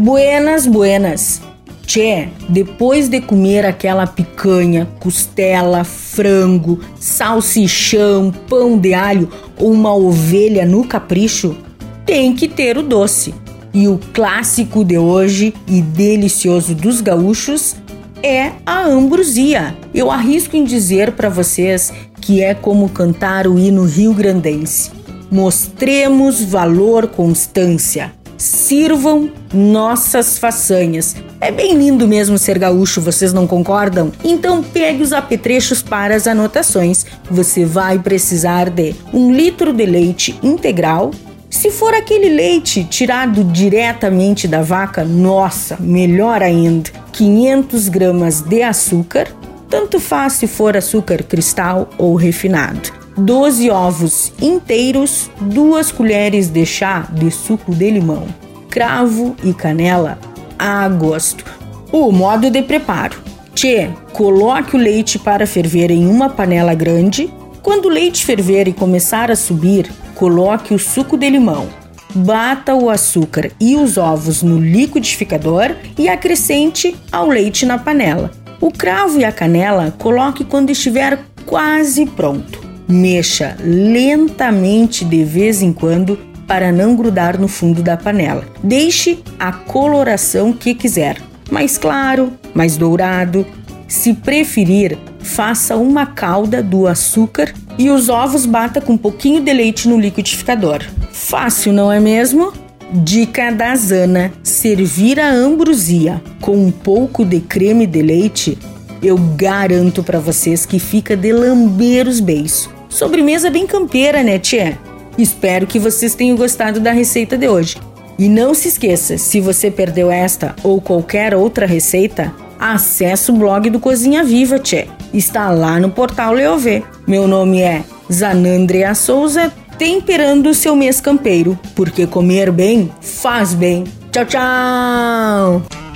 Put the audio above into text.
Buenas, buenas. Tchê, depois de comer aquela picanha, costela, frango, salsichão, pão de alho ou uma ovelha no capricho, tem que ter o doce. E o clássico de hoje e delicioso dos gaúchos é a ambrosia. Eu arrisco em dizer para vocês que é como cantar o hino rio-grandense. Mostremos valor, constância. Sirvam nossas façanhas. É bem lindo mesmo ser gaúcho, vocês não concordam? Então pegue os apetrechos para as anotações. Você vai precisar de um litro de leite integral. Se for aquele leite tirado diretamente da vaca, nossa, melhor ainda. 500 gramas de açúcar, tanto faz se for açúcar cristal ou refinado. 12 ovos inteiros, 2 colheres de chá de suco de limão, cravo e canela a gosto. O modo de preparo: Tchê, coloque o leite para ferver em uma panela grande. Quando o leite ferver e começar a subir, coloque o suco de limão. Bata o açúcar e os ovos no liquidificador e acrescente ao leite na panela. O cravo e a canela coloque quando estiver quase pronto. Mexa lentamente de vez em quando para não grudar no fundo da panela. Deixe a coloração que quiser, mais claro, mais dourado. Se preferir, faça uma calda do açúcar e os ovos bata com um pouquinho de leite no liquidificador. Fácil, não é mesmo? Dica da Zana: servir a ambrosia com um pouco de creme de leite, eu garanto para vocês que fica de lamber os beiços. Sobremesa bem campeira, né, tia? Espero que vocês tenham gostado da receita de hoje. E não se esqueça, se você perdeu esta ou qualquer outra receita, acesse o blog do Cozinha Viva, tchê. Está lá no portal Leovê. Meu nome é Zanandrea Souza, temperando o seu mês campeiro, porque comer bem faz bem. Tchau, tchau!